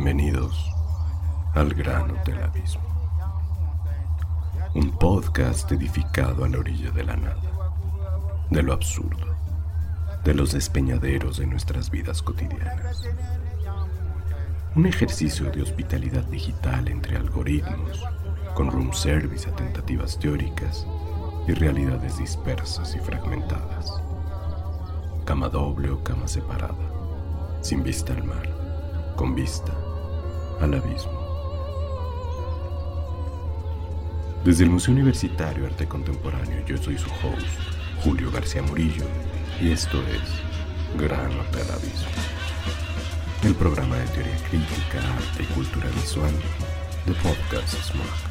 Bienvenidos al Gran Hotel Abismo, un podcast edificado a la orilla de la nada, de lo absurdo, de los despeñaderos de nuestras vidas cotidianas. Un ejercicio de hospitalidad digital entre algoritmos, con room service a tentativas teóricas y realidades dispersas y fragmentadas. Cama doble o cama separada, sin vista al mar, con vista al abismo. Desde el Museo Universitario Arte Contemporáneo, yo soy su host, Julio García Murillo, y esto es Gran Hotel Abismo, el programa de teoría crítica, arte y cultura visual de Podcast Smart.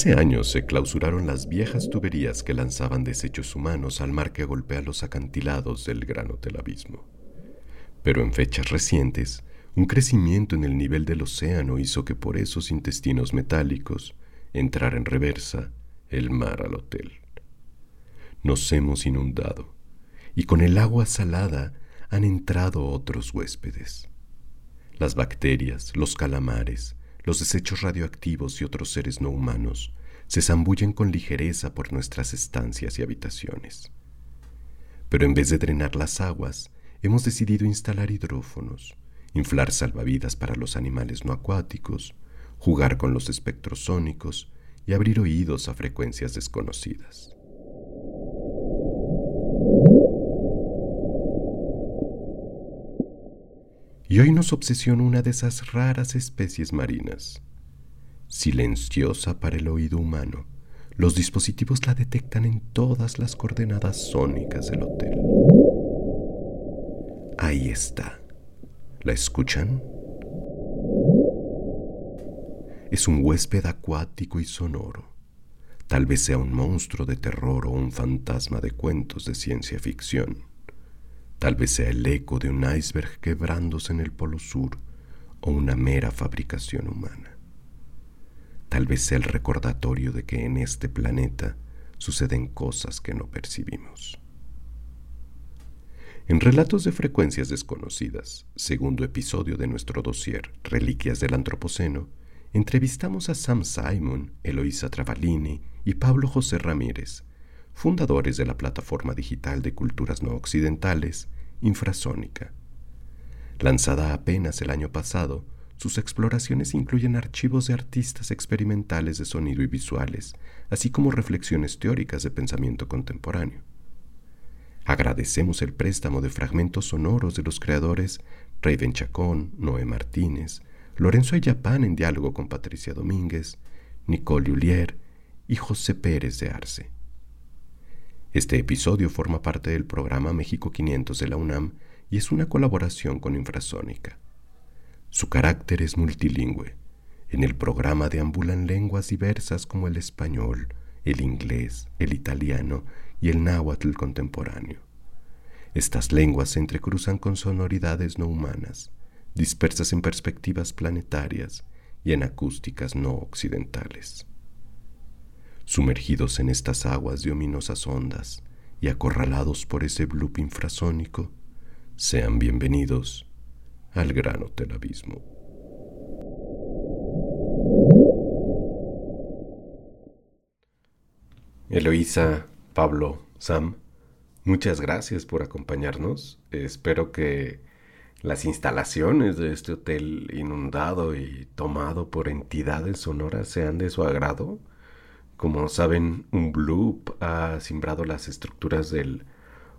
Hace años se clausuraron las viejas tuberías que lanzaban desechos humanos al mar que golpea los acantilados del Gran Hotel Abismo. Pero en fechas recientes, un crecimiento en el nivel del océano hizo que por esos intestinos metálicos entrara en reversa el mar al hotel. Nos hemos inundado y con el agua salada han entrado otros huéspedes. Las bacterias, los calamares, los desechos radioactivos y otros seres no humanos se zambullen con ligereza por nuestras estancias y habitaciones. Pero en vez de drenar las aguas, hemos decidido instalar hidrófonos, inflar salvavidas para los animales no acuáticos, jugar con los espectros sónicos y abrir oídos a frecuencias desconocidas. Y hoy nos obsesiona una de esas raras especies marinas. Silenciosa para el oído humano, los dispositivos la detectan en todas las coordenadas sónicas del hotel. Ahí está. ¿La escuchan? Es un huésped acuático y sonoro. Tal vez sea un monstruo de terror o un fantasma de cuentos de ciencia ficción. Tal vez sea el eco de un iceberg quebrándose en el Polo Sur o una mera fabricación humana. Tal vez sea el recordatorio de que en este planeta suceden cosas que no percibimos. En Relatos de Frecuencias Desconocidas, segundo episodio de nuestro dossier Reliquias del Antropoceno, entrevistamos a Sam Simon, Eloisa Travalini y Pablo José Ramírez, fundadores de la plataforma digital de culturas no occidentales, Infrasónica. Lanzada apenas el año pasado, sus exploraciones incluyen archivos de artistas experimentales de sonido y visuales, así como reflexiones teóricas de pensamiento contemporáneo. Agradecemos el préstamo de fragmentos sonoros de los creadores Raven Chacón, Noé Martínez, Lorenzo Ayapán en diálogo con Patricia Domínguez, Nicole Ullier y José Pérez de Arce. Este episodio forma parte del programa México 500 de la UNAM y es una colaboración con Infrasónica. Su carácter es multilingüe. En el programa deambulan lenguas diversas como el español, el inglés, el italiano y el náhuatl contemporáneo. Estas lenguas se entrecruzan con sonoridades no humanas, dispersas en perspectivas planetarias y en acústicas no occidentales. Sumergidos en estas aguas de ominosas ondas y acorralados por ese bloop infrasónico, sean bienvenidos al gran hotel abismo. Eloísa, Pablo, Sam, muchas gracias por acompañarnos. Espero que las instalaciones de este hotel inundado y tomado por entidades sonoras sean de su agrado como saben, un bloop ha simbrado las estructuras del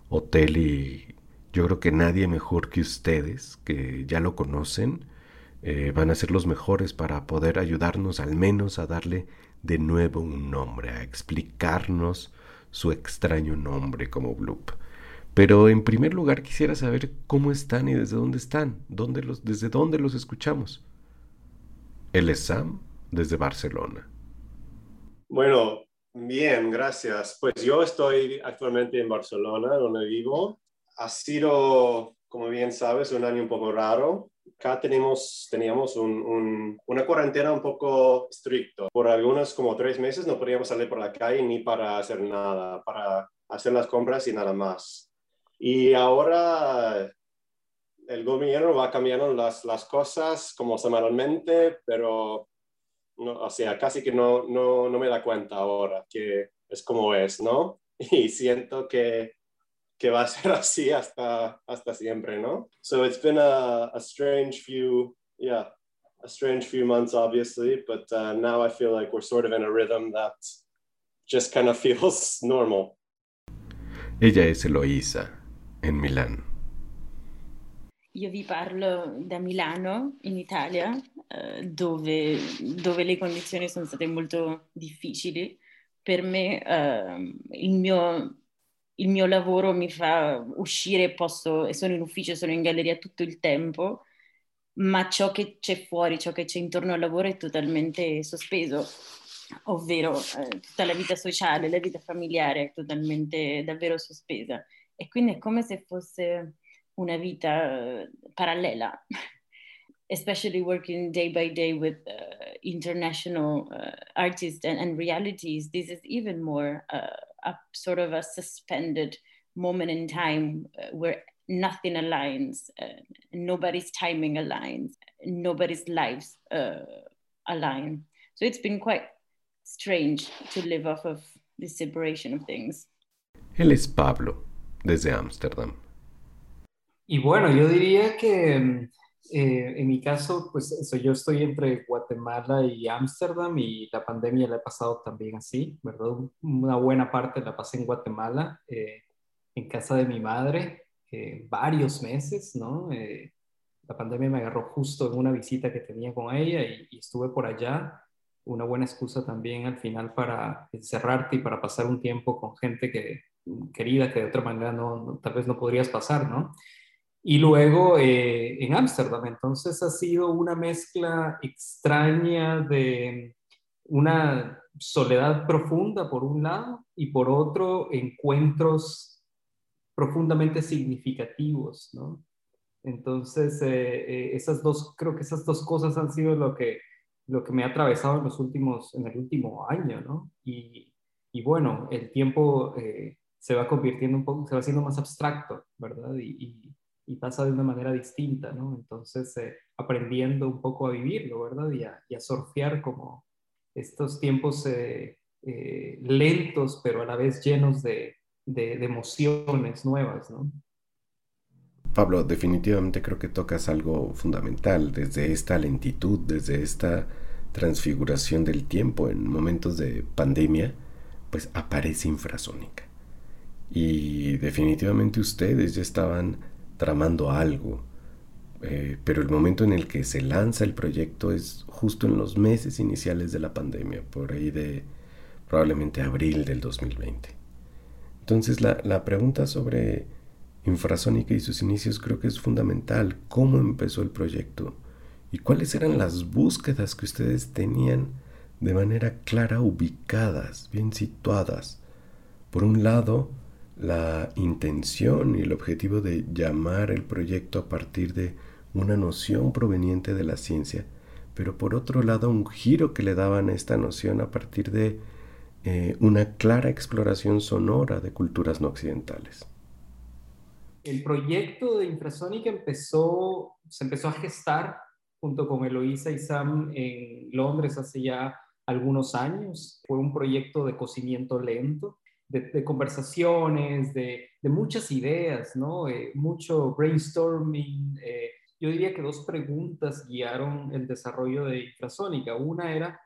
hotel y yo creo que nadie mejor que ustedes, que ya lo conocen, eh, van a ser los mejores para poder ayudarnos al menos a darle de nuevo un nombre, a explicarnos su extraño nombre como Bloop. Pero en primer lugar quisiera saber cómo están y desde dónde están, dónde los, desde dónde los escuchamos. Él es Sam desde Barcelona. Bueno, bien, gracias. Pues yo estoy actualmente en Barcelona, donde vivo. Ha sido como bien sabes, un año un poco raro. Acá tenemos, teníamos una cuarentena un poco estricto. Por algunos como tres meses no podíamos salir por la calle ni para hacer nada, para hacer las compras y nada más. Y ahora el gobierno va cambiando las, las cosas como semanalmente, pero no, o sea, casi que no, no, no me da cuenta ahora que es como es, ¿no? Y siento que que va a ser así hasta, hasta siempre, ¿no? So it's been a, a strange few, yeah, a strange few months, obviously, but uh, now I feel like we're sort of in a rhythm that just kind of feels normal. Ella es Eloisa, in Milano. Io vi parlo da Milano, in Italia, eh, dove, dove, le condizioni sono state molto difficili. Per me eh, il mio il mio lavoro mi fa uscire, posso, sono in ufficio, sono in galleria tutto il tempo, ma ciò che c'è fuori, ciò che c'è intorno al lavoro è totalmente sospeso, ovvero eh, tutta la vita sociale, la vita familiare è totalmente davvero sospesa. E quindi è come se fosse una vita uh, parallela. especially working day by day with uh, international uh, artists and, and, realities, this is even more uh, a sort of a suspended moment in time uh, where nothing aligns, uh, nobody's timing aligns, nobody's lives align. So it's been quite strange to live off of this separation of things. Él es Pablo, desde Ámsterdam. Y bueno, yo diría que mm, Eh, en mi caso, pues eso, yo estoy entre Guatemala y Ámsterdam y la pandemia la he pasado también así, ¿verdad? Una buena parte la pasé en Guatemala, eh, en casa de mi madre, eh, varios meses, ¿no? la pandemia me agarró justo en una visita que tenía con ella y, y, estuve por allá. Una buena excusa también al final para encerrarte y para pasar un tiempo con gente que, querida que de otra manera no, tal vez no podrías pasar, ¿no? Y luego eh, en Ámsterdam. Entonces ha sido una mezcla extraña de una soledad profunda por un lado y por otro encuentros profundamente significativos, ¿no? Entonces, eh, eh, esas dos, creo que esas dos cosas han sido lo que, lo que me ha atravesado en los últimos, en el último año, ¿no? Y, y bueno, el tiempo se va convirtiendo un poco, se va haciendo más abstracto, ¿verdad? y, y pasa de una manera distinta, ¿no? Entonces, eh, aprendiendo un poco a vivirlo, ¿verdad? Y a, y a surfear como estos tiempos eh, eh, lentos, pero a la vez llenos de, de, de, emociones nuevas, ¿no? Pablo, definitivamente creo que tocas algo fundamental, desde esta lentitud, desde esta transfiguración del tiempo en momentos de pandemia, pues aparece infrasónica. Y definitivamente ustedes ya estaban tramando algo, eh, pero el momento en el que se lanza el proyecto es justo en los meses iniciales de la pandemia, por ahí de probablemente abril del 2020. Entonces la, la pregunta sobre Infrasónica y sus inicios creo que es fundamental. ¿Cómo empezó el proyecto? ¿Y cuáles eran las búsquedas que ustedes tenían de manera clara ubicadas, bien situadas? Por un lado, la intención y el objetivo de llamar el proyecto a partir de una noción proveniente de la ciencia, pero por otro lado un giro que le daban a esta noción a partir de eh, una clara exploración sonora de culturas no occidentales. El proyecto de Infrasónica empezó, se empezó a gestar junto con Eloísa y Sam en Londres hace ya algunos años. Fue un proyecto de cocimiento lento de, conversaciones, de, muchas ideas, ¿no? Eh, mucho brainstorming. Eh, yo diría que dos preguntas guiaron el desarrollo de Infrasónica. Una era,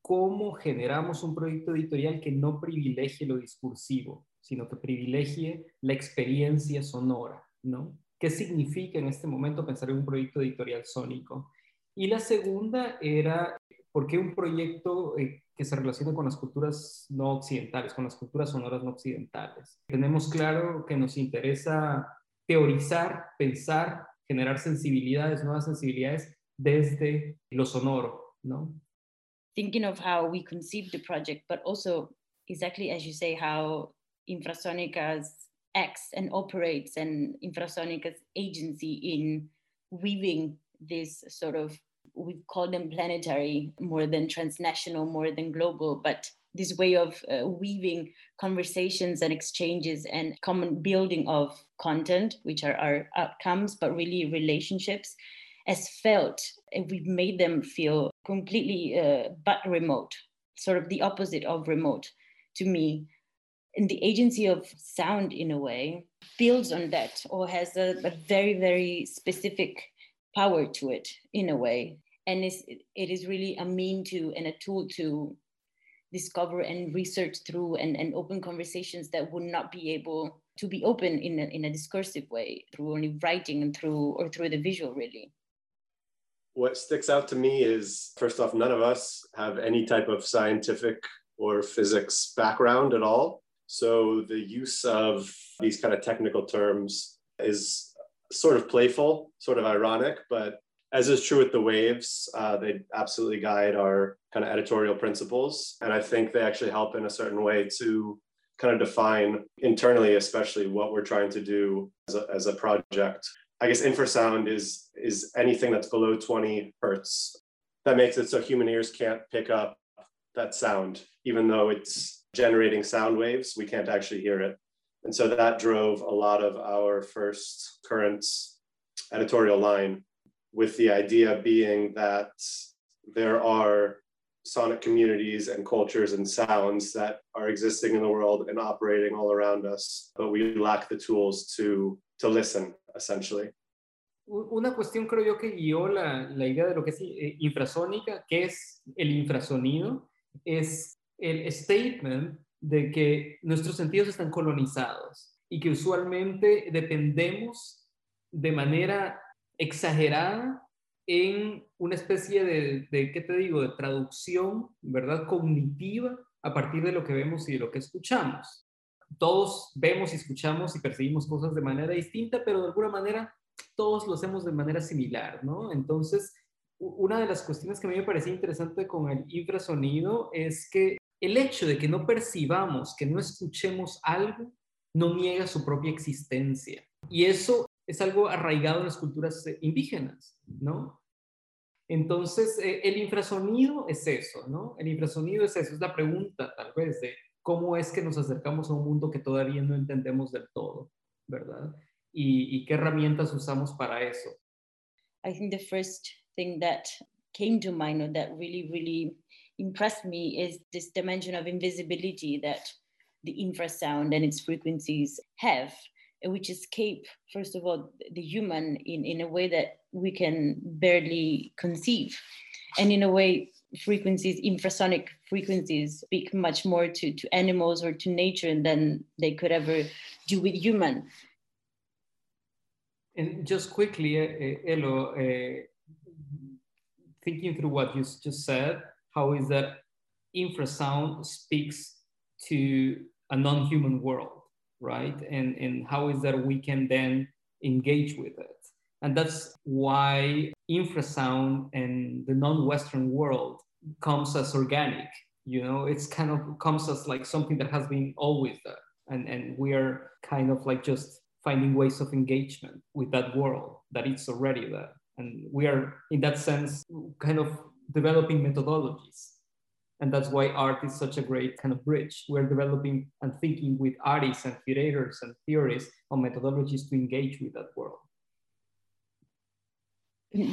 ¿cómo generamos un proyecto editorial que no privilegie lo discursivo, sino que privilegie la experiencia sonora, ¿no? ¿Qué significa en este momento pensar en un proyecto editorial sónico? Y la segunda era, ¿por qué un proyecto eh, que se relaciona con las culturas no occidentales, con las culturas sonoras no occidentales. Tenemos claro que nos interesa teorizar, pensar, generar sensibilidades, nuevas sensibilidades desde lo sonoro, ¿no? Thinking of how we conceived the project, but also exactly as you say, how Infrasonica's acts and operates and infrasonic agency in weaving this sort of we call them planetary more than transnational more than global but this way of uh, weaving conversations and exchanges and common building of content which are our outcomes but really relationships as felt we've made them feel completely uh, but remote sort of the opposite of remote to me. And the agency of sound in a way builds on that or has a, a very very specific power to it in a way and it is really a mean to and a tool to discover and research through and, and open conversations that would not be able to be open in a, in a discursive way through only writing and through or through the visual really. What sticks out to me is first off none of us have any type of scientific or physics background at all. So the use of these kind of technical terms is sort of playful, sort of ironic, but as is true with the waves, uh, they absolutely guide our kind of editorial principles. And I think they actually help in a certain way to kind of define internally, especially what we're trying to do as a, as a project. I guess infrasound is, is anything that's below 20 hertz. That makes it so human ears can't pick up that sound, even though it's generating sound waves, we can't actually hear it. And so that drove a lot of our first current editorial line with the idea being that there are sonic communities and cultures and sounds that are existing in the world and operating all around us, but we lack the tools to, to listen, essentially. Una cuestión creo yo que guió la, la idea de lo que es eh, infrasónica, que es el infrasonido, es el statement de que nuestros sentidos están colonizados y que usualmente dependemos de manera exagerada en una especie de, ¿qué te digo?, de traducción, ¿verdad?, cognitiva a partir de lo que vemos y de lo que escuchamos. Todos vemos y escuchamos y percibimos cosas de manera distinta, pero de alguna manera todos lo hacemos de manera similar, ¿no? Entonces, una de las cuestiones que a mí me parecía interesante con el infrasonido es que el hecho de que no percibamos, que no escuchemos algo, no niega su propia existencia. Y eso es algo arraigado en las culturas eh, indígenas, ¿no? Entonces, eh, el infrasonido es eso, ¿no? El infrasonido es eso, es la pregunta tal vez de cómo es que nos acercamos a un mundo que todavía no entendemos del todo, ¿verdad? Y, y qué herramientas usamos para eso. I think the first thing that came to mind or that really, really impressed me is this dimension of invisibility that the infrasound and its frequencies have which escape first of all the human in, in a way that we can barely conceive. And in a way frequencies infrasonic frequencies speak much more to, to animals or to nature than they could ever do with human. And just quickly uh, Elo, uh, thinking through what you just said how is that infrasound speaks to a non-human world, right? And, and how is that we can then engage with it. And that's why infrasound and the non-Western world comes as organic. You know, it's kind of comes as like something that has been always there. And, and we are kind of like just finding ways of engagement with that world that it's already there. And we are, in that sense, kind of developing methodologies. And that's why art is such a great kind of bridge. We're developing and thinking with artists and curators and theorists on methodologies to engage with that world.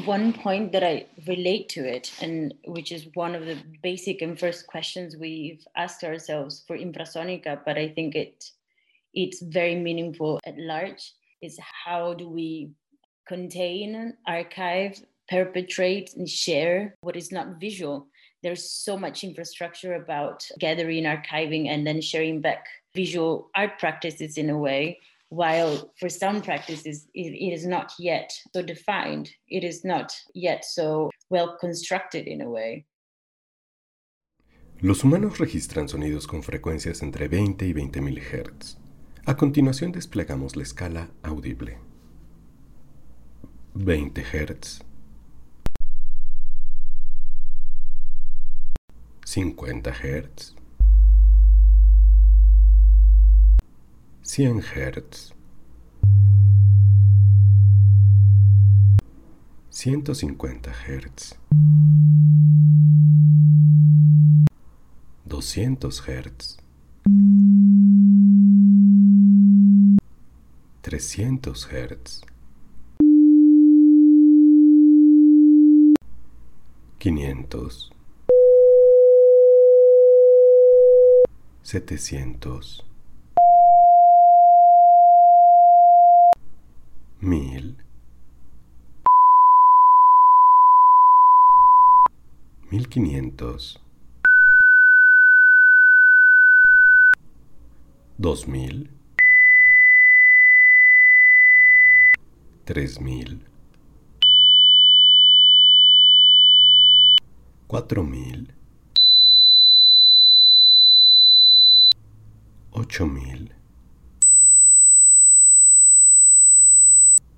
One point that I relate to it, and which is one of the basic and first questions we've asked ourselves for Infrasonica, but I think it it's very meaningful at large, is how do we contain, archive, perpetrate and share what is not visual. There's so much infrastructure about gathering, archiving, and then sharing back visual art practices in a way, while for some practices, it, is not yet so defined. It is not yet so well constructed in a way. Los humanos registran sonidos con frecuencias entre 20 y 20 mil Hz. A continuación desplegamos la escala audible. 20 Hz 50 Hz, 100 Hz, 150 Hz, 200 Hz, 300 Hz, 500, setecientos, mil, quinientos, dos mil, tres mil, cuatro mil, ocho mil,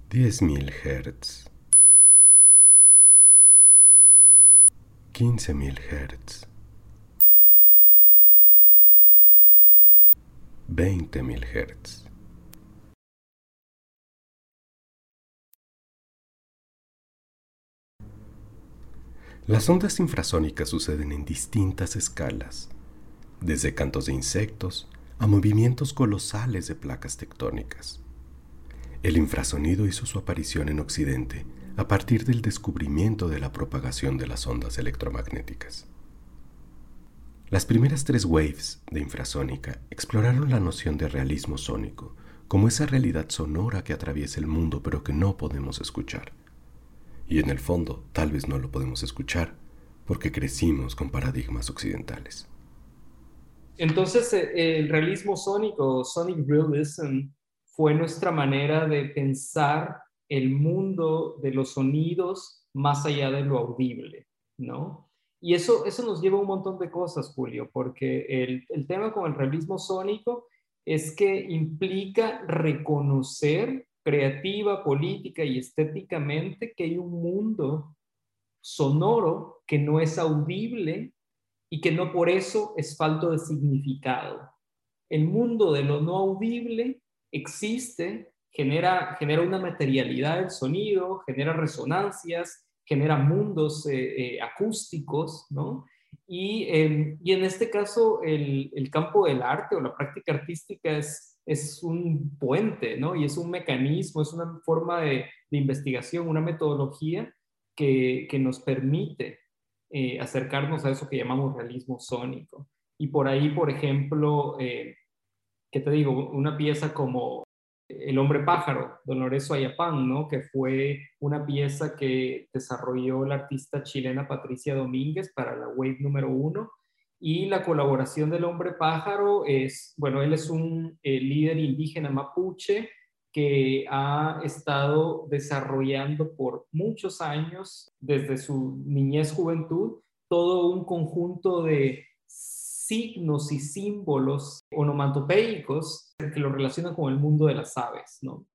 diez mil hertz, quince mil hertz, veinte mil hertz. Las ondas infrasónicas suceden en distintas escalas, desde cantos de insectos a movimientos colosales de placas tectónicas. El infrasonido hizo su aparición en Occidente a partir del descubrimiento de la propagación de las ondas electromagnéticas. Las primeras tres waves de infrasónica exploraron la noción de realismo sónico como esa realidad sonora que atraviesa el mundo pero que no podemos escuchar. Y en el fondo tal vez no lo podemos escuchar porque crecimos con paradigmas occidentales. Entonces, eh, el realismo sónico, sonic realism, fue nuestra manera de pensar el mundo de los sonidos más allá de lo audible, ¿no? Y eso, eso nos lleva a un montón de cosas, Julio, porque el, el tema con el realismo sónico es que implica reconocer creativa, política y estéticamente que hay un mundo sonoro que no es audible y que no por eso es falto de significado. El mundo de lo no audible existe, genera, genera una materialidad del sonido, genera resonancias, genera mundos eh, eh, acústicos, ¿no? Y, em, y, en este caso el, el, campo del arte o la práctica artística es, es un puente, ¿no? Y es un mecanismo, es una forma de, de investigación, una metodología que, que nos permite eh, acercarnos a eso que llamamos realismo sónico. Y por ahí, por ejemplo, eh, ¿qué te digo? Una pieza como El hombre pájaro, Don Lorenzo Ayapán, ¿no? Que fue una pieza que desarrolló la artista chilena Patricia Domínguez para la Wave número uno. Y la colaboración del hombre pájaro es, bueno, él es un eh, líder indígena mapuche que ha estado desarrollando por muchos años, desde su niñez, juventud, todo un conjunto de signos y símbolos onomatopeicos que lo relacionan con el mundo de las aves, ¿no?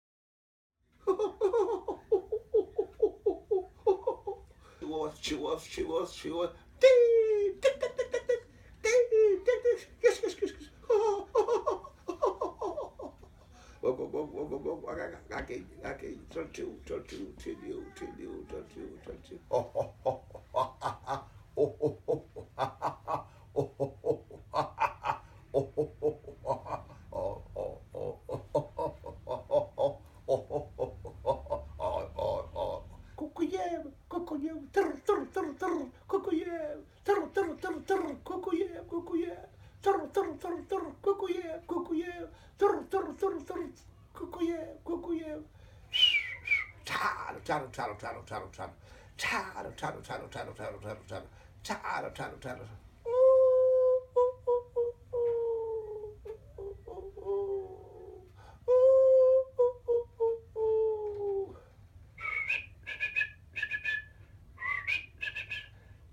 go, go, go, go, go. go! I, I can't, I can't. Touch you, touch you, touch you, touch you, touch you, touch you. Oh, oh. tattle, tattle, tattle, tattle, tattle, tattle, tattle, tattle, tattle.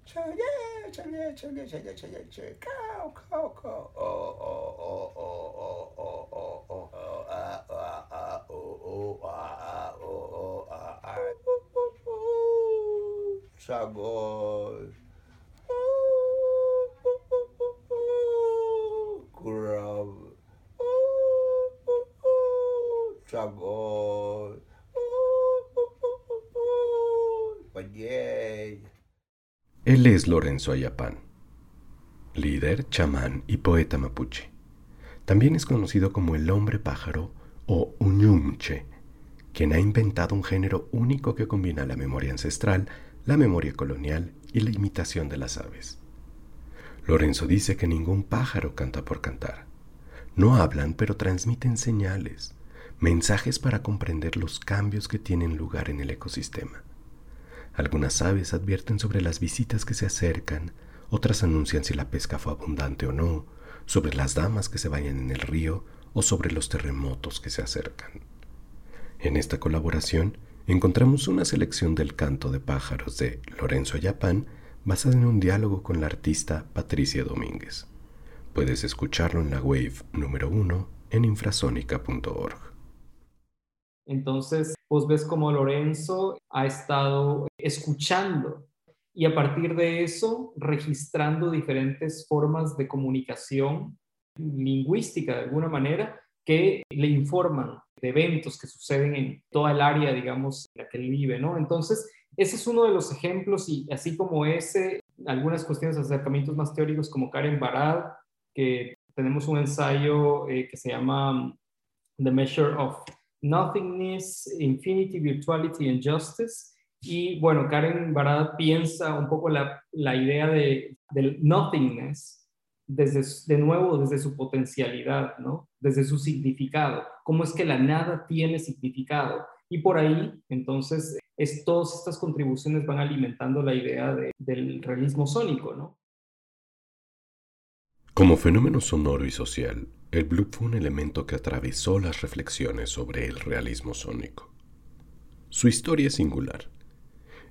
Check, check, check, check, check, check, check. Él es Lorenzo Ayapán, líder, chamán y poeta mapuche. También es conocido como el hombre pájaro o Uñumche, quien ha inventado un género único que combina la memoria ancestral, la memoria colonial y la imitación de las aves. Lorenzo dice que ningún pájaro canta por cantar. No hablan, pero transmiten señales, mensajes para comprender los cambios que tienen lugar en el ecosistema. Algunas aves advierten sobre las visitas que se acercan, otras anuncian si la pesca fue abundante o no, sobre las damas que se vayan en el río o sobre los terremotos que se acercan. En esta colaboración encontramos una selección del canto de pájaros de Lorenzo Ayapán basada en un diálogo con la artista Patricia Domínguez. Puedes escucharlo en la Wave número 1 en infrasónica.org. Entonces, vos ves como Lorenzo ha estado escuchando y a partir de eso registrando diferentes formas de comunicación lingüística de alguna manera que le informan de eventos que suceden en toda el área, digamos, en la que él vive, ¿no? Entonces, ese es uno de los ejemplos y así como ese, algunas cuestiones acercamientos más teóricos como Karen Barad, que tenemos un ensayo eh, que se llama The Measure of Nothingness, Infinity, Virtuality and Justice. Y bueno, Karen Barad piensa un poco la, la idea de, del nothingness desde, de nuevo, desde su potencialidad, ¿no? Desde su significado. ¿Cómo es que la nada tiene significado? Y por ahí, entonces, es, todas estas contribuciones van alimentando la idea del realismo sónico, ¿no? Como fenómeno sonoro y social, el bloop fue un elemento que atravesó las reflexiones sobre el realismo sónico. Su historia es singular.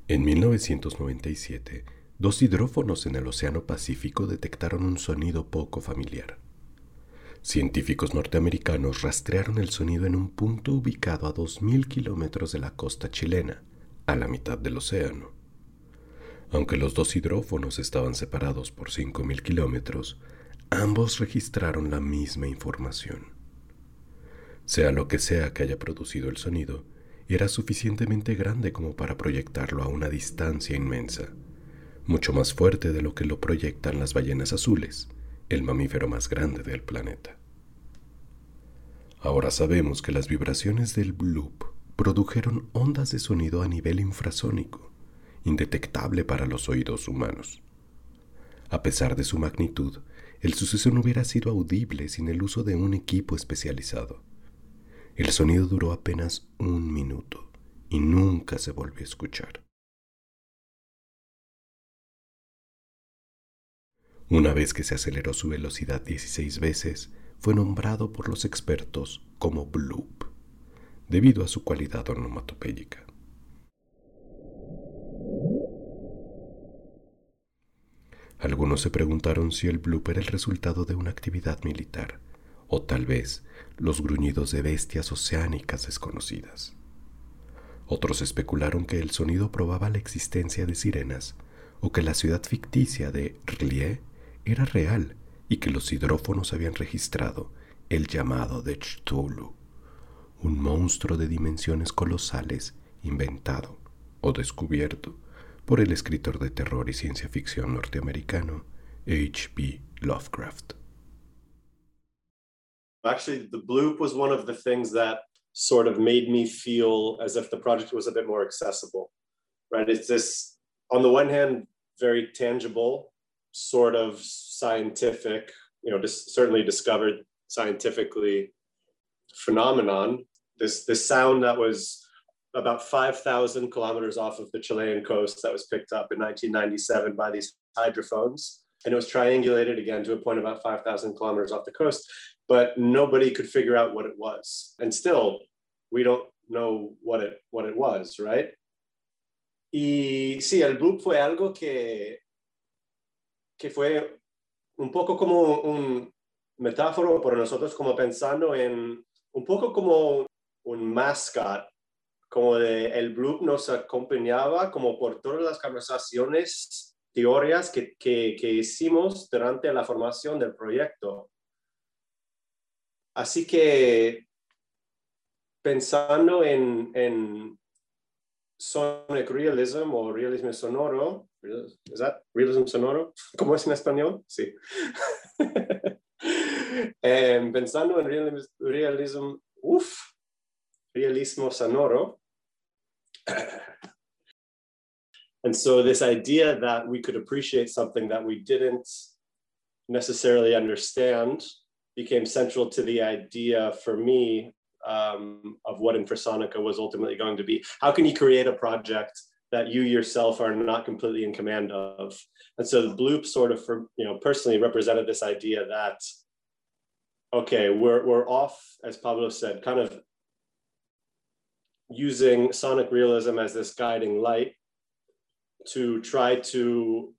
En 1997, dos hidrófonos en el Océano Pacífico detectaron un sonido poco familiar. Científicos norteamericanos rastrearon el sonido en un punto ubicado a 2.000 kilómetros de la costa chilena, a la mitad del océano. Aunque los dos hidrófonos estaban separados por 5.000 kilómetros, ambos registraron la misma información. Sea lo que sea que haya producido el sonido, era suficientemente grande como para proyectarlo a una distancia inmensa, mucho más fuerte de lo que lo proyectan las ballenas azules, el mamífero más grande del planeta. Ahora sabemos que las vibraciones del bloop produjeron ondas de sonido a nivel infrasónico, indetectable para los oídos humanos. A pesar de su magnitud, el suceso no hubiera sido audible sin el uso de un equipo especializado. El sonido duró apenas un minuto y nunca se volvió a escuchar. Una vez que se aceleró su velocidad 16 veces, fue nombrado por los expertos como bloop, debido a su cualidad onomatopéyica. Algunos se preguntaron si el bloop era el resultado de una actividad militar, o tal vez los gruñidos de bestias oceánicas desconocidas. Otros especularon que el sonido probaba la existencia de sirenas, o que la ciudad ficticia de R'lyeh era real y que los hidrófonos habían registrado el llamado de Cthulhu, un monstruo de dimensiones colosales inventado o descubierto por el escritor de terror y ciencia ficción norteamericano H.P. Lovecraft. Actually, the bloop was one of the things that sort of made me feel as if the project was a bit more accessible, right? It's this, on the one hand, very tangible sort of scientific, you know, just certainly discovered scientifically phenomenon. This this sound that was about 5,000 kilometers off of the Chilean coast that was picked up in 1997 by these hydrophones. And it was triangulated again to a point about 5,000 kilometers off the coast, but nobody could figure out what it was. And still, we don't know what it, what it was, right? Y sí, el book fue algo que que fue un poco como un metáforo para nosotros, como pensando en un poco como un mascot, como de el Bloop nos acompañaba como por todas las conversaciones, teorías que, que, que hicimos durante la formación del proyecto. Así que pensando en, en sonic realism o realismo sonoro. ¿Es realism sonoro? ¿Cómo es en español? Sí. Em, pensando en realism uff, realismo sonoro. and so this idea that we could appreciate something that we didn't necessarily understand became central to the idea for me um, of what Infrasonica was ultimately going to be. How can you create a project that you yourself are not completely in command of? And so the Bloop sort of, for you know, personally represented this idea that, okay, we're we're off, as Pablo said, kind of using sonic realism as this guiding light to try to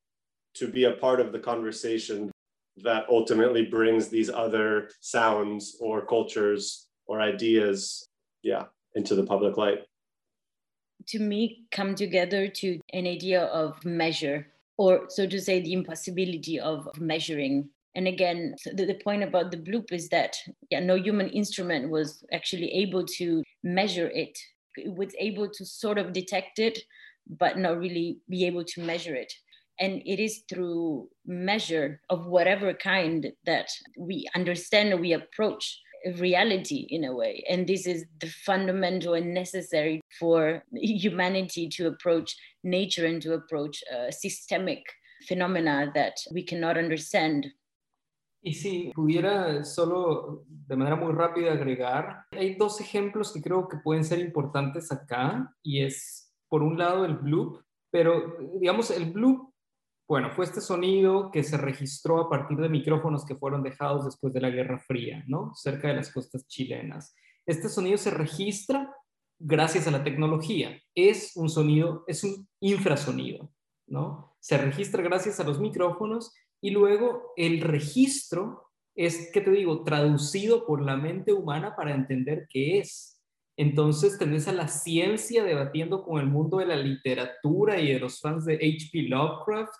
to be a part of the conversation that ultimately brings these other sounds or cultures or ideas yeah into the public light. To me come together to an idea of measure or so to say the impossibility of measuring. And again the, the point about the bloop is that yeah no human instrument was actually able to measure it. it was able to sort of detect it but not really be able to measure it. And it is through measure of whatever kind that we understand we approach reality in a way. And this is the fundamental and necessary for humanity to approach nature and to approach systemic phenomena that we cannot understand Y si pudiera solo de manera muy rápida agregar, hay dos ejemplos que creo que pueden ser importantes acá y es por un lado el bloop, pero digamos el bloop bueno, fue este sonido que se registró a partir de micrófonos que fueron dejados después de la Guerra Fría, ¿no? Cerca de las costas chilenas. Este sonido se registra gracias a la tecnología. Es un sonido, es un infrasonido, ¿no? Se registra gracias a los micrófonos y luego el registro es, ¿qué te digo?, traducido por la mente humana para entender qué es. Entonces tenés a la ciencia debatiendo con el mundo de la literatura y de los fans de H.P. Lovecraft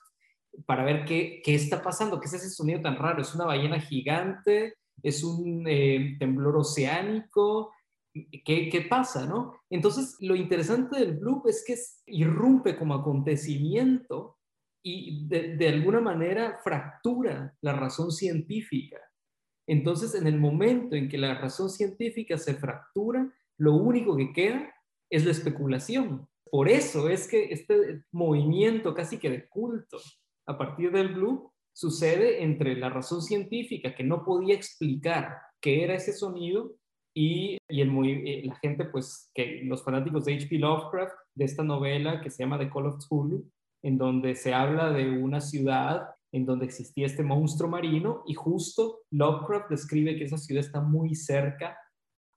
para ver qué, qué, está pasando, qué es ese sonido tan raro. ¿Es una ballena gigante? ¿Es un eh, temblor oceánico? ¿Qué, ¿Qué, pasa, no? Entonces, lo interesante del bloop es que irrumpe como acontecimiento y de, alguna manera fractura la razón científica. Entonces, en el momento en que la razón científica se fractura, lo único que queda es la especulación. Por eso es que este movimiento casi que de culto a partir del blue sucede entre la razón científica que no podía explicar qué era ese sonido y, y el, eh, la gente, pues, que los fanáticos de H.P. Lovecraft, de esta novela que se llama The Call of Cthulhu, en donde se habla de una ciudad en donde existía este monstruo marino y justo Lovecraft describe que esa ciudad está muy cerca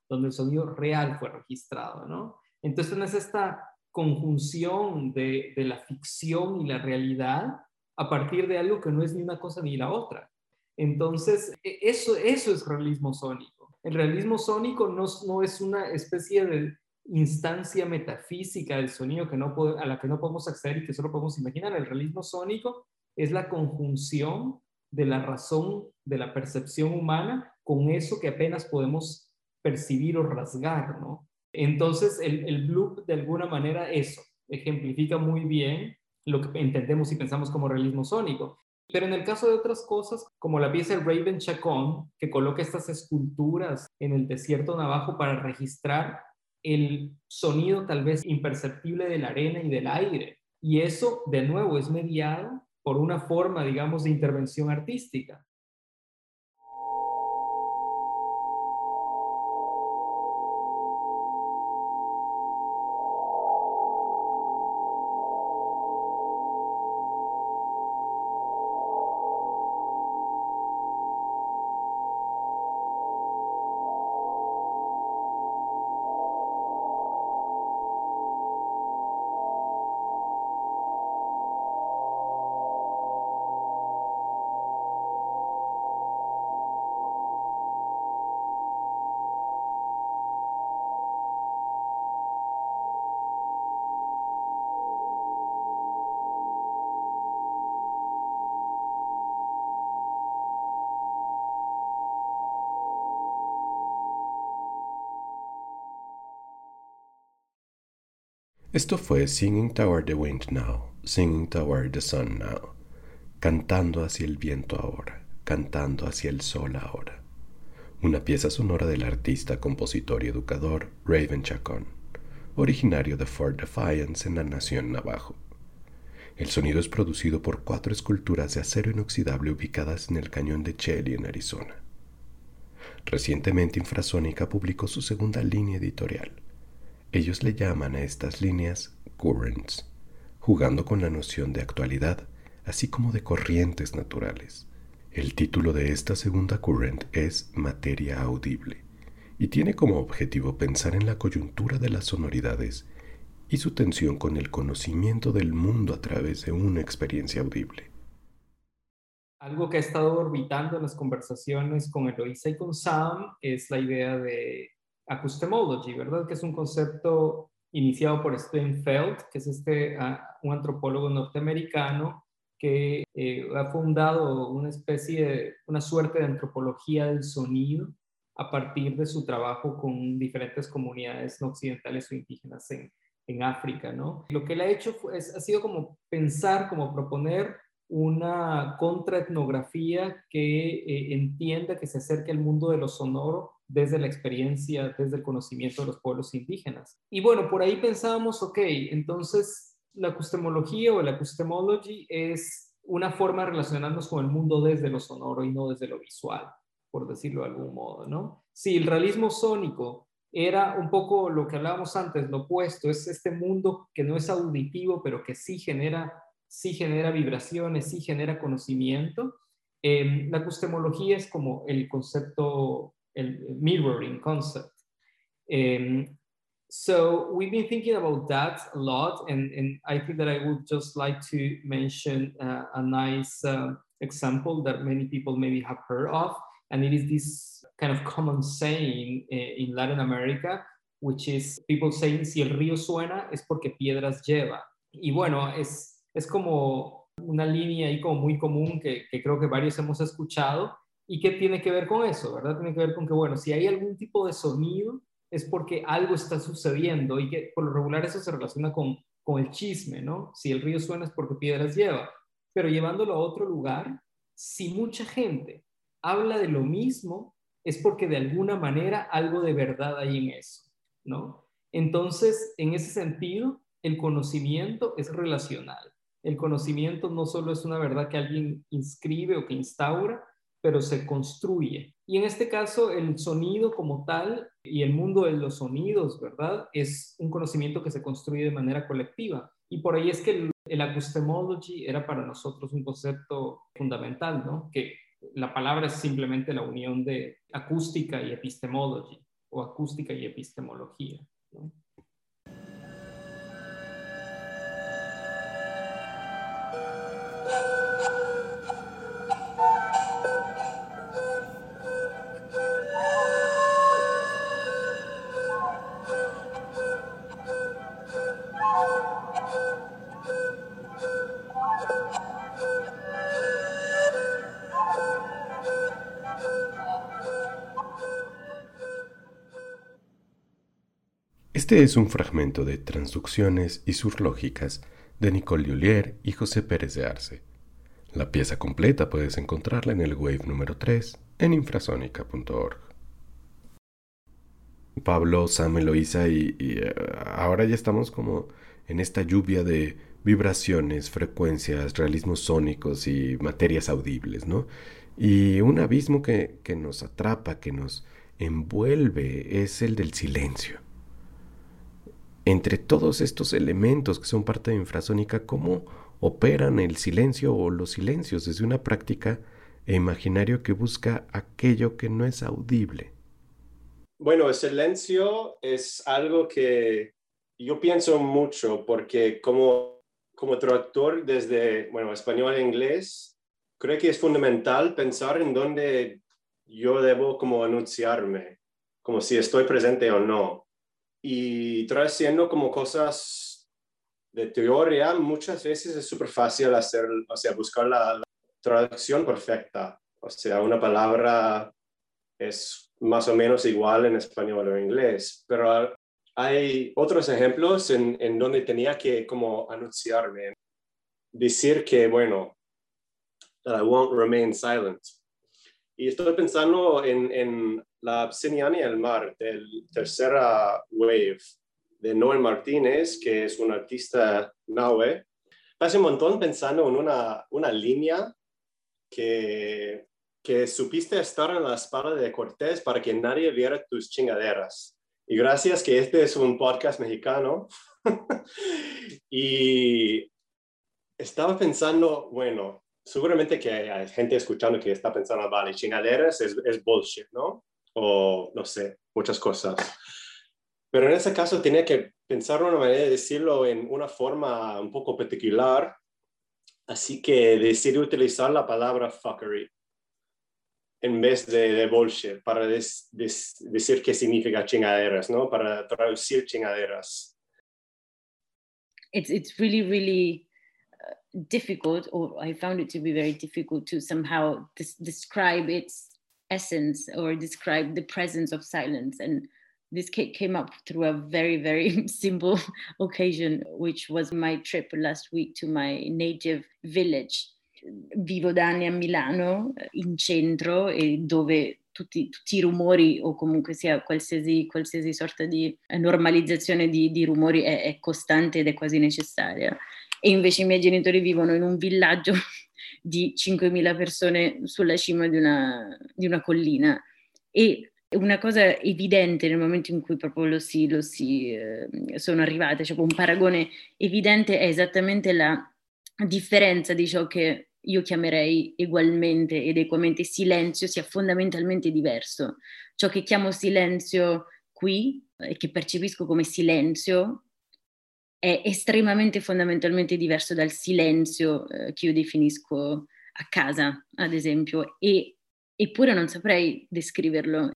donde el sonido real fue registrado, ¿no? Entonces es esta conjunción de, de la ficción y la realidad a partir de algo que no es ni una cosa ni la otra. Entonces, e, eso, eso es realismo sónico. El realismo sónico no, no es una especie de instancia metafísica del sonido que no a la que no podemos acceder y que solo podemos imaginar. El realismo sónico es la conjunción de la razón, de la percepción humana con eso que apenas podemos percibir o rasgar, ¿no? Entonces, el, el bloop, de alguna manera, eso, ejemplifica muy bien lo que entendemos y pensamos como realismo sónico. Pero en el caso de otras cosas, como la pieza Raven Chacón, que coloca estas esculturas en el desierto navajo para registrar el sonido tal vez imperceptible de la arena y del aire. Y eso, de nuevo, es mediado por una forma, digamos, de intervención artística. Esto fue Singing Toward the Wind Now, Singing Toward the Sun Now, cantando hacia el viento ahora, cantando hacia el sol ahora. Una pieza sonora del artista, compositor y educador Raven Chacón, originario de Fort Defiance en la Nación Navajo. El sonido es producido por cuatro esculturas de acero inoxidable ubicadas en el cañón de Chelly en Arizona. Recientemente Infrasónica publicó su segunda línea editorial. Ellos le llaman a estas líneas currents, jugando con la noción de actualidad, así como de corrientes naturales. El título de esta segunda current es Materia Audible y tiene como objetivo pensar en la coyuntura de las sonoridades y su tensión con el conocimiento del mundo a través de una experiencia audible. Algo que ha estado orbitando en las conversaciones con Eloisa y con Sam es la idea de acustemology, ¿verdad? Que es un concepto iniciado por Steinfeld, que es este, uh, un antropólogo norteamericano que eh, ha fundado una especie de, una suerte de antropología del sonido a partir de su trabajo con diferentes comunidades no occidentales o indígenas en, en África, ¿no? Lo que él ha hecho es, ha sido como pensar, como proponer una contraetnografía que eh, entienda, que se acerque al mundo de lo sonoro desde la experiencia, desde el conocimiento de los pueblos indígenas. Y bueno, por ahí pensábamos, ok, entonces la acustemología o la acustemology es una forma de relacionarnos con el mundo desde lo sonoro y no desde lo visual, por decirlo de algún modo, ¿no? Si el realismo sónico era un poco lo que hablábamos antes, lo opuesto, es este mundo que no es auditivo, pero que sí genera, sí genera vibraciones, sí genera conocimiento. Eh, la acustemología es como el concepto mirroring concept. Um, so we've been thinking about that a lot, and, and I think that I would just like to mention uh, a nice uh, example that many people maybe have heard of, and it is this kind of common saying uh, in Latin America, which is people saying si el río suena es porque piedras lleva. Y bueno, es, es como una línea ahí como muy común que, que creo que varios hemos escuchado ¿Y qué tiene que ver con eso? ¿Verdad? Tiene que ver con que, bueno, si hay algún tipo de sonido es porque algo está sucediendo y que por lo regular eso se relaciona con, con el chisme, ¿no? Si el río suena es porque piedras lleva. Pero llevándolo a otro lugar, si mucha gente habla de lo mismo, es porque de alguna manera algo de verdad hay en eso, ¿no? Entonces, en ese sentido, el conocimiento es relacional. El conocimiento no solo es una verdad que alguien inscribe o que instaura, pero se construye. Y en este caso, el sonido como tal y el mundo de los sonidos, ¿verdad? Es un conocimiento que se construye de manera colectiva. Y por ahí es que el, el acustemology era para nosotros un concepto fundamental, ¿no? Que la palabra es simplemente la unión de acústica y epistemology, o acústica y epistemología, ¿no? Este es un fragmento de Transducciones y sus lógicas de Nicole Lullier y José Pérez de Arce. La pieza completa puedes encontrarla en el Wave número 3 en infrasónica.org. Pablo, Sam, Eloisa y, eh, ahora ya estamos como en esta lluvia de vibraciones, frecuencias, realismos sónicos y materias audibles, ¿no? Y un abismo que, que nos atrapa, que nos envuelve, es el del silencio entre todos estos elementos que son parte de infrasónica, cómo operan el silencio o los silencios desde una práctica e imaginario que busca aquello que no es audible. Bueno, el silencio es algo que yo pienso mucho porque como, como traductor desde, bueno, español e inglés, creo que es fundamental pensar en dónde yo debo como anunciarme, como si estoy presente o no y traduciendo como cosas de teoría, muchas veces es súper fácil hacer, o sea, buscar la, traducción perfecta. O sea, una palabra es más o menos igual en español o inglés, pero Hay otros ejemplos en, en donde tenía que como anunciarme, decir que, bueno, that I won't remain silent. Y estoy pensando en, en la Absiniana y el mar, del tercera wave, de Noel Martínez, que es un artista nahue. Pasé un montón pensando en una, una línea que, que supiste estar en la espalda de Cortés para que nadie viera tus chingaderas. Y gracias que este es un podcast mexicano. y estaba pensando, bueno, seguramente que hay gente escuchando que está pensando, vale, chingaderas es, es bullshit, ¿no? O no sé, muchas cosas. Pero en ese caso tenía que pensar una manera de decirlo en una forma un poco particular, así que decidí utilizar la palabra fuckery en vez de, de bullshit para des, des, decir qué significa chingaderas, ¿no? Para traducir chingaderas. It's, it's really, really uh, difficult, or I found it to be very difficult to somehow des- describe its essence or describe the presence of silence. And this came up through a very, very simple occasion, which was my trip last week to my native village. Vivo da anni a Milano, in centro, e dove tutti, tutti i rumori o comunque sia qualsiasi, qualsiasi sorta di normalizzazione di, di rumori è, è costante ed è quasi necessaria. E invece i miei genitori vivono in un villaggio di 5.000 persone sulla cima di una, di una collina e una cosa evidente nel momento in cui proprio lo si, lo si eh, sono arrivate, cioè un paragone evidente è esattamente la differenza di ciò che io chiamerei ugualmente ed equamente silenzio sia fondamentalmente diverso. Ciò che chiamo silenzio qui e che percepisco come silenzio è estremamente fondamentalmente diverso dal silenzio eh, che io definisco a casa, ad esempio, e, eppure non saprei descriverlo.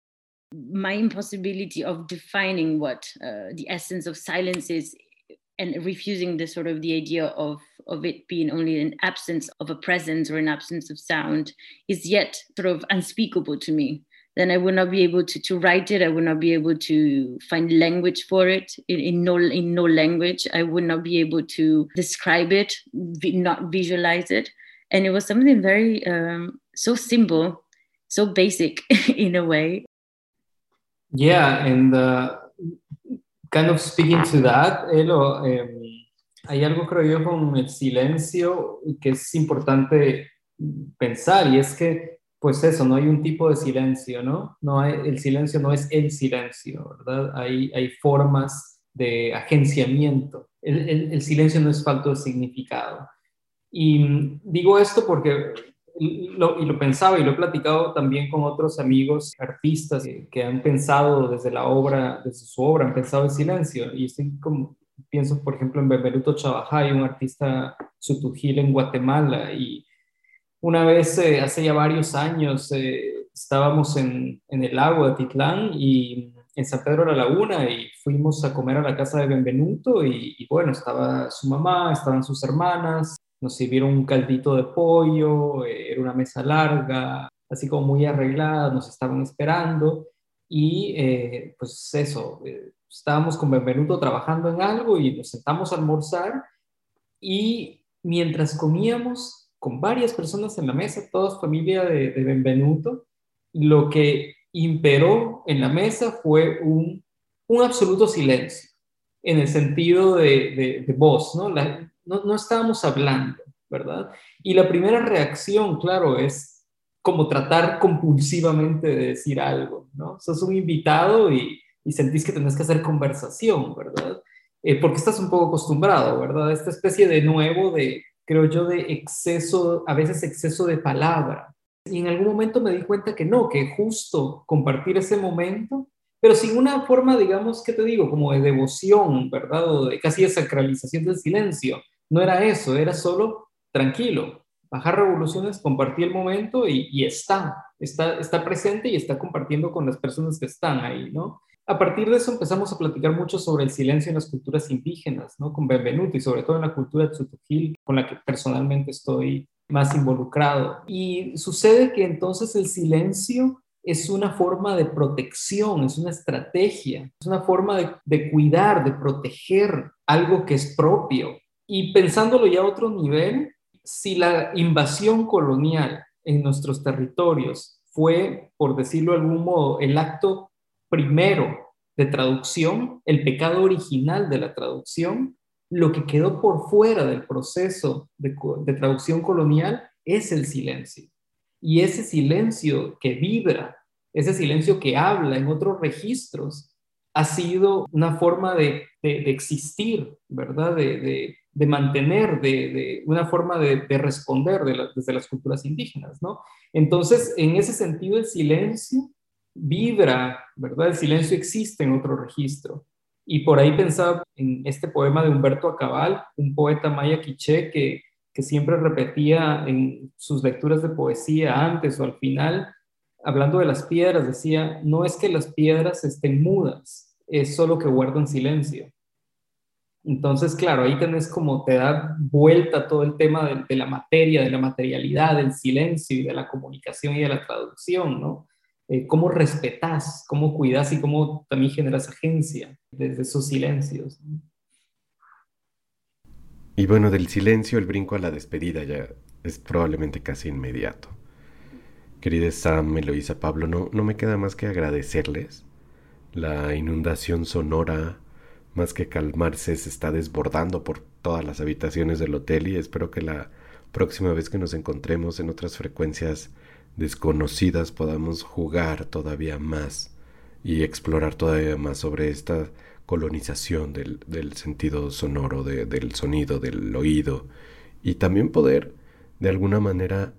My impossibility of defining what uh, the essence of silence is and refusing the sort of the idea of, of it being only an absence of a presence or an absence of sound is yet sort of unspeakable to me then I would not be able to, to write it. I would not be able to find language for it in, in no in no language. I would not be able to describe it, not visualize it. And it was something very um, so simple, so basic in a way. Yeah, and uh, kind of speaking to that, Elo, um, hay algo creo yo con el silencio que es importante pensar y es que pues eso, no hay un tipo de silencio, ¿no? no hay, el silencio no es el silencio, ¿verdad? Hay, hay formas de agenciamiento. El, el, el, silencio no es falto de significado. Y digo esto porque lo, y lo pensaba y lo he platicado también con otros amigos artistas que, que han pensado desde la obra, desde su obra, han pensado el silencio. Y estoy como, pienso, por ejemplo, en Beberuto Chabajay, un artista sutujil en Guatemala, y una vez, eh, hace ya varios años, eh, estábamos en, en, el lago de Titlán y en San Pedro de la Laguna y fuimos a comer a la casa de Benvenuto y, bueno, estaba su mamá, estaban sus hermanas, nos sirvieron un caldito de pollo, eh, era una mesa larga, así como muy arreglada, nos estaban esperando y pues eso, eh, estábamos con Benvenuto trabajando en algo y nos sentamos a almorzar y mientras comíamos con varias personas en la mesa, todas familia de, de Benvenuto, lo que imperó en la mesa fue un, absoluto silencio, en el sentido de, de, voz, ¿no? La, ¿no? Estábamos hablando, ¿verdad? Y la primera reacción, claro, es como tratar compulsivamente de decir algo, ¿no? Sos un invitado y, y sentís que tenés que hacer conversación, ¿verdad? Eh, porque estás un poco acostumbrado, ¿verdad? Esta especie de nuevo de creo yo, de exceso, a veces exceso de palabra. Y en algún momento me di cuenta que no, que justo compartir ese momento, pero sin una forma, digamos, ¿qué te digo? Como de devoción, ¿verdad? O de casi de sacralización del silencio. No era eso, era solo tranquilo, bajar revoluciones, compartir el momento y, y está, está, está presente y está compartiendo con las personas que están ahí, ¿no? A partir de eso empezamos a platicar mucho sobre el silencio en las culturas indígenas, ¿no? Con Benvenuto y sobre todo en la cultura de Tzutujil, con la que personalmente estoy más involucrado. Y sucede que entonces el silencio es una forma de protección, es una estrategia, es una forma de, de cuidar, de proteger algo que es propio. Y pensándolo ya a otro nivel, si la invasión colonial en nuestros territorios fue, por decirlo de algún modo, el acto primero de traducción, el pecado original de la traducción, lo que quedó por fuera del proceso de, traducción colonial es el silencio. Y ese silencio que vibra, ese silencio que habla en otros registros, ha sido una forma de, existir, ¿verdad? De, mantener, de, una forma de, responder desde las culturas indígenas, ¿no? Entonces, en ese sentido, el silencio vibra, ¿verdad? El silencio existe en otro registro. Y por ahí pensaba en este poema de Humberto Acabal, un poeta maya quiché que, que siempre repetía en sus lecturas de poesía antes o al final, hablando de las piedras, decía, no es que las piedras estén mudas, es solo que guardan silencio. Entonces, claro, ahí tenés como te da vuelta todo el tema de, de, la materia, de la materialidad, del silencio y de la comunicación y de la traducción, ¿no? Eh, cómo respetas, cómo cuidas y cómo también generas agencia desde esos silencios. Y bueno, del silencio el brinco a la despedida ya es probablemente casi inmediato. Querida Sam, Eloisa, Pablo, no, no me queda más que agradecerles. La inundación sonora, más que calmarse, se está desbordando por todas las habitaciones del hotel y espero que la próxima vez que nos encontremos en otras frecuencias desconocidas podamos jugar todavía más y explorar todavía más sobre esta colonización del, sentido sonoro, del sonido, del oído, y también poder de alguna manera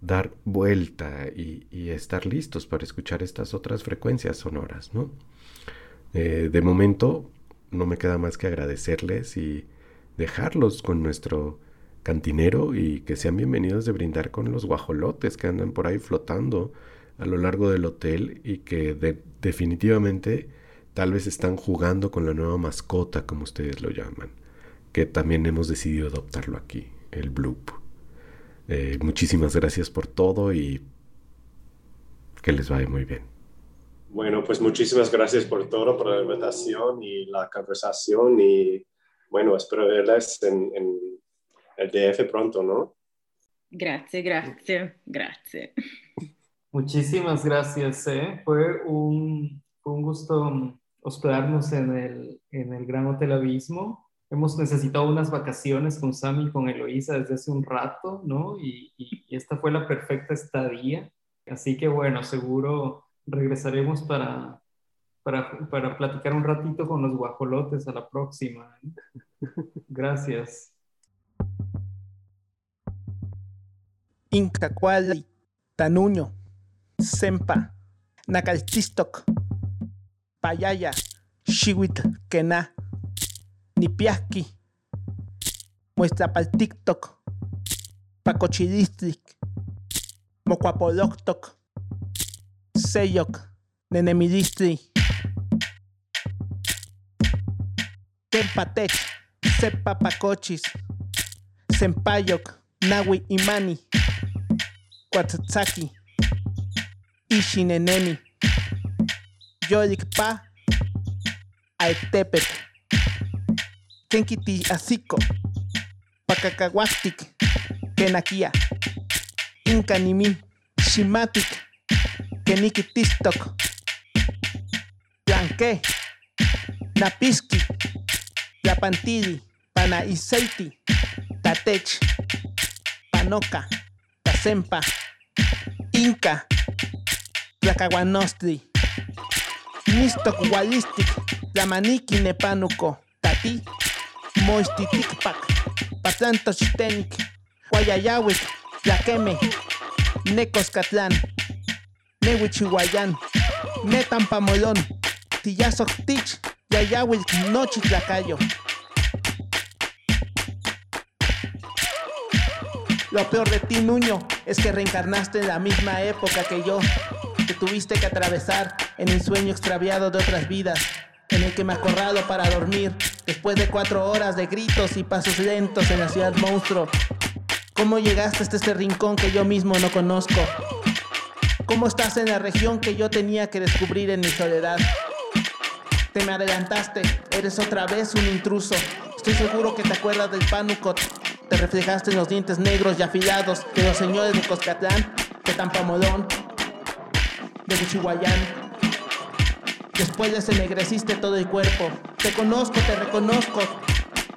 dar vuelta y, estar listos para escuchar estas otras frecuencias sonoras, ¿no? Eh, de momento no me queda más que agradecerles y dejarlos con nuestro cantinero y que sean bienvenidos de brindar con los guajolotes que andan por ahí flotando a lo largo del hotel y que definitivamente tal vez están jugando con la nueva mascota, como ustedes lo llaman, que también hemos decidido adoptarlo aquí, el Bloop. Eh, muchísimas gracias por todo y que les vaya muy bien. Bueno, pues muchísimas gracias por todo, por la invitación y la conversación y bueno, espero verles en el DF pronto, ¿no? Gracias, gracias, gracias. Muchísimas gracias, ¿eh? Fue un, un gusto hospedarnos en el, en el Gran Hotel Abismo. Hemos necesitado unas vacaciones con Sammy y con Eloísa desde hace un rato, ¿no? Y, y, esta fue la perfecta estadía. Así que bueno, seguro regresaremos para, para, para platicar un ratito con los guajolotes a la próxima. ¿eh? Gracias. Incacuali, Tanuño, Sempa, Nacalchistok, Payaya, Shiwit, Kena, Nipiaski, Muestra pal TikTok, Pacochidistrik, Mocuapoloctoc, Seyok, Nenemidistri, Kempatech, Sepa Pacochis, Sempayok, Nawi Imani. Kwatsatsaki, Ishinenemi, Pa, Aetepet, Kenkiti Asiko, Pakakawastik, Kenakia, Inkanimi, Shimatik, Kenikitistok, Planque, Napiski, Lapantidi, Pana Iseiti, Tatech, Panoka, Tasempa, Inca, Tlacaguanostri, Nistok Walistik, Tlamaniki Nepanuco, Tati, Moistitikpak, Patlantochitenik, Guayayawik, Tlaqueme, Necoscatlán, Nehuichihuayán, Netampamolón, Tillazoctich, Yayawik, Nochi Lo peor de ti, Nuño, es que reencarnaste en la misma época que yo, que tuviste que atravesar en el sueño extraviado de otras vidas, en el que me acorralo para dormir, después de cuatro horas de gritos y pasos lentos en la ciudad monstruo. ¿Cómo llegaste hasta este rincón que yo mismo no conozco? ¿Cómo estás en la región que yo tenía que descubrir en mi soledad? Te me adelantaste, eres otra vez un intruso. Estoy seguro que te acuerdas del Panucot. Te reflejaste en los dientes negros y afilados de los señores de Coscatlán, de Tampamolón, de Chihuayán. Después les ennegreciste todo el cuerpo. Te conozco, te reconozco.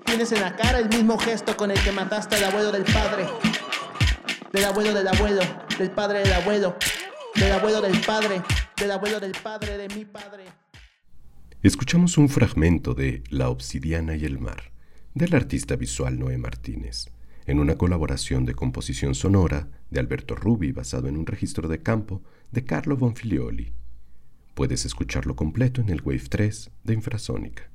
Tienes en la cara el mismo gesto con el que mataste al abuelo del padre. Del abuelo del abuelo, del padre del abuelo, del abuelo del padre, del abuelo del padre de mi padre. Escuchamos un fragmento de La obsidiana y el mar, del artista visual Noé Martínez, en una colaboración de composición sonora de Alberto Rubi basado en un registro de campo de Carlo Bonfilioli. Puedes escucharlo completo en el Wave 3 de Infrasónica.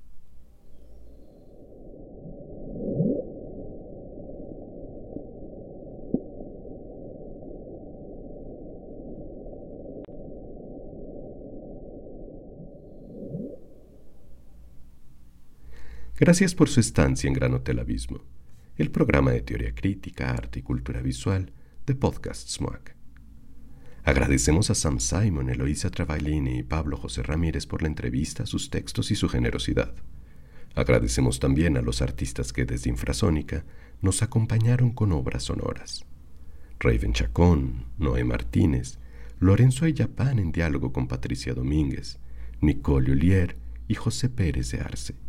Gracias por su estancia en Gran Hotel Abismo, el programa de teoría crítica, arte y cultura visual de Podcast SMAC. Agradecemos a Sam Simon, Eloisa Travaglini y Pablo José Ramírez por la entrevista, sus textos y su generosidad. Agradecemos también a los artistas que desde Infrasónica nos acompañaron con obras sonoras. Raven Chacón, Noé Martínez, Lorenzo Ayapán en diálogo con Patricia Domínguez, Nicole Ollier y José Pérez de Arce.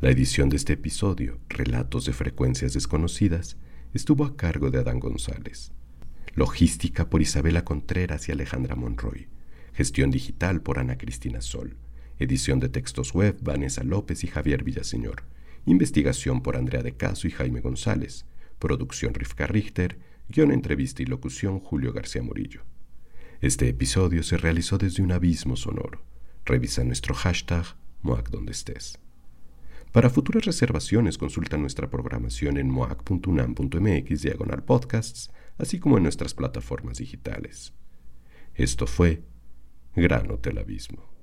La edición de este episodio, Relatos de Frecuencias Desconocidas, estuvo a cargo de Adán González. Logística por Isabela Contreras y Alejandra Monroy. Gestión digital por Ana Cristina Sol. Edición de textos web Vanessa López y Javier Villaseñor. Investigación por Andrea de Caso y Jaime González. Producción Rifka Richter. Guión, entrevista y locución Julio García Murillo. Este episodio se realizó desde un abismo sonoro. Revisa nuestro hashtag MOAC estés. Para futuras reservaciones consulta nuestra programación en moac.unam.mx diagonal podcasts, así como en nuestras plataformas digitales. Esto fue Gran Hotel Abismo.